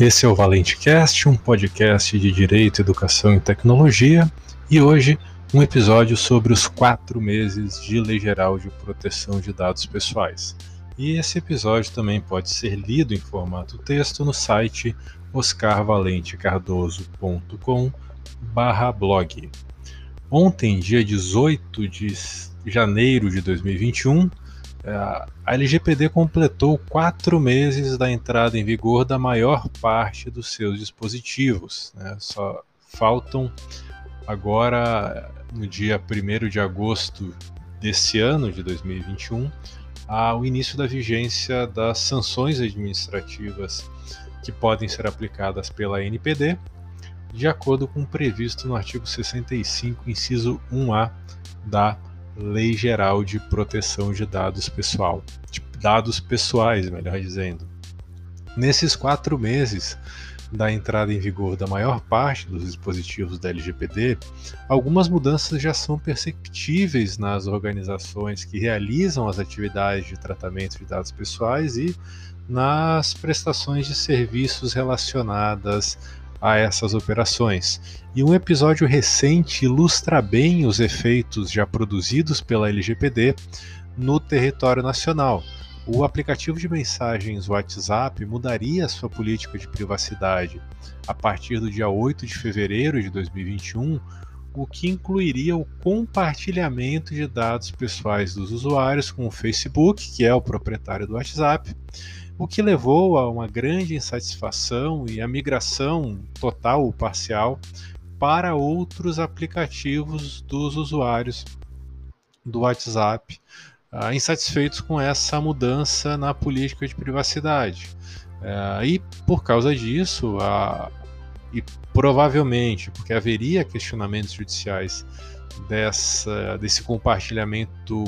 Esse é o Valente Cast, um podcast de Direito, Educação e Tecnologia, e hoje um episódio sobre os quatro meses de Lei Geral de Proteção de Dados Pessoais. E esse episódio também pode ser lido em formato texto no site oscarvalentecardoso.com/blog. Ontem, dia 18 de janeiro de 2021, é, a LGPD completou quatro meses da entrada em vigor da maior parte dos seus dispositivos. Né? Só faltam agora, no dia 1 de agosto desse ano, de 2021, ao início da vigência das sanções administrativas que podem ser aplicadas pela NPD, de acordo com o previsto no artigo 65, inciso 1A da Lei Geral de Proteção de Dados Pessoal, de dados pessoais, melhor dizendo. Nesses quatro meses da entrada em vigor da maior parte dos dispositivos da LGPD, algumas mudanças já são perceptíveis nas organizações que realizam as atividades de tratamento de dados pessoais e nas prestações de serviços relacionadas a essas operações. E um episódio recente ilustra bem os efeitos já produzidos pela LGPD no território nacional. O aplicativo de mensagens WhatsApp mudaria sua política de privacidade a partir do dia 8 de fevereiro de 2021, o que incluiria o compartilhamento de dados pessoais dos usuários com o Facebook, que é o proprietário do WhatsApp, o que levou a uma grande insatisfação e a migração total ou parcial para outros aplicativos dos usuários do WhatsApp, uh, insatisfeitos com essa mudança na política de privacidade. Uh, e por causa disso, uh, e provavelmente porque haveria questionamentos judiciais dessa, desse compartilhamento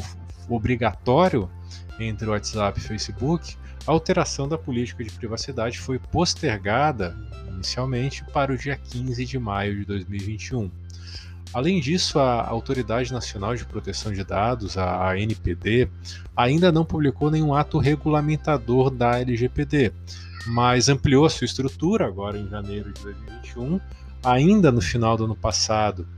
obrigatório entre WhatsApp e Facebook, a alteração da política de privacidade foi postergada inicialmente para o dia 15 de maio de 2021. Além disso, a Autoridade Nacional de Proteção de Dados, a ANPD, ainda não publicou nenhum ato regulamentador da LGPD, mas ampliou sua estrutura agora em janeiro de 2021. Ainda no final do ano passado,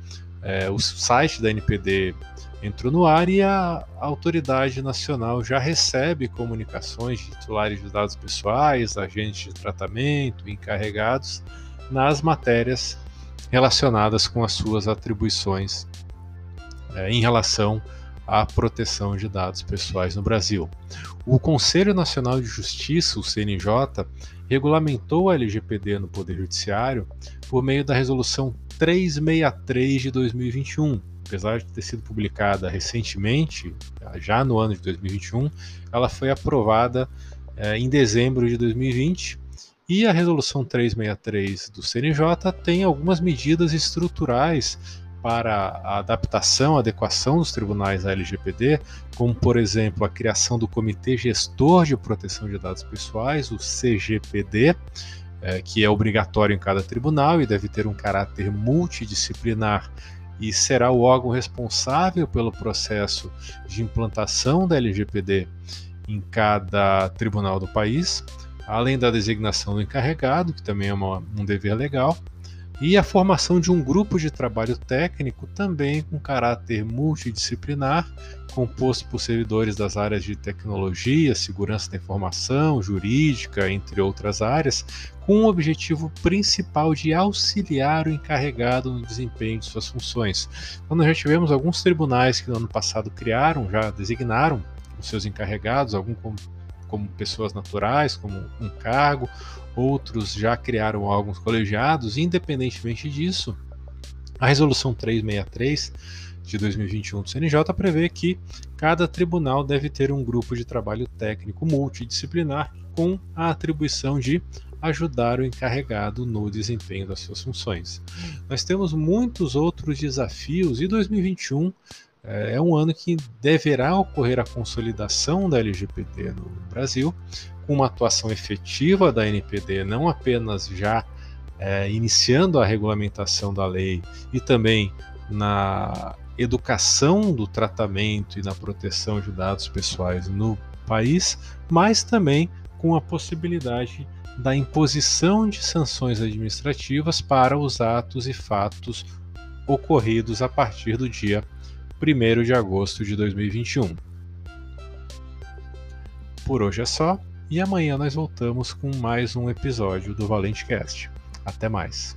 é, o site da NPD entrou no ar e a autoridade nacional já recebe comunicações de titulares de dados pessoais, agentes de tratamento, encarregados nas matérias relacionadas com as suas atribuições é, em relação à proteção de dados pessoais no Brasil. O Conselho Nacional de Justiça, o CNJ, regulamentou a LGPD no Poder Judiciário por meio da Resolução 363 de 2021 apesar de ter sido publicada recentemente, já no ano de 2021, ela foi aprovada é, em dezembro de 2020 e a Resolução 363 do CNJ tem algumas medidas estruturais para a adaptação, adequação dos tribunais à LGPD, como, por exemplo, a criação do Comitê Gestor de Proteção de Dados Pessoais, o CGPD, é, que é obrigatório em cada tribunal e deve ter um caráter multidisciplinar e será o órgão responsável pelo processo de implantação da LGPD em cada tribunal do país, além da designação do encarregado, que também é uma, um dever legal, e a formação de um grupo de trabalho técnico também com caráter multidisciplinar, composto por servidores das áreas de tecnologia, segurança da informação, jurídica, entre outras áreas, com o objetivo principal de auxiliar o encarregado no desempenho de suas funções. Então, nós já tivemos alguns tribunais que no ano passado criaram, já designaram os seus encarregados, alguns como, pessoas naturais, como um cargo, outros já criaram órgãos colegiados, independentemente disso, a Resolução 363 de 2021 do CNJ prevê que cada tribunal deve ter um grupo de trabalho técnico multidisciplinar com a atribuição de ajudar o encarregado no desempenho das suas funções. Nós temos muitos outros desafios e 2021 é, é um ano que deverá ocorrer a consolidação da LGPD no Brasil, com uma atuação efetiva da NPD, não apenas já é, iniciando a regulamentação da lei e também na educação do tratamento e na proteção de dados pessoais no país, mas também com a possibilidade da imposição de sanções administrativas para os atos e fatos ocorridos a partir do dia 1 de agosto de 2021. Por hoje é só, e amanhã nós voltamos com mais um episódio do Valente Cast. Até mais.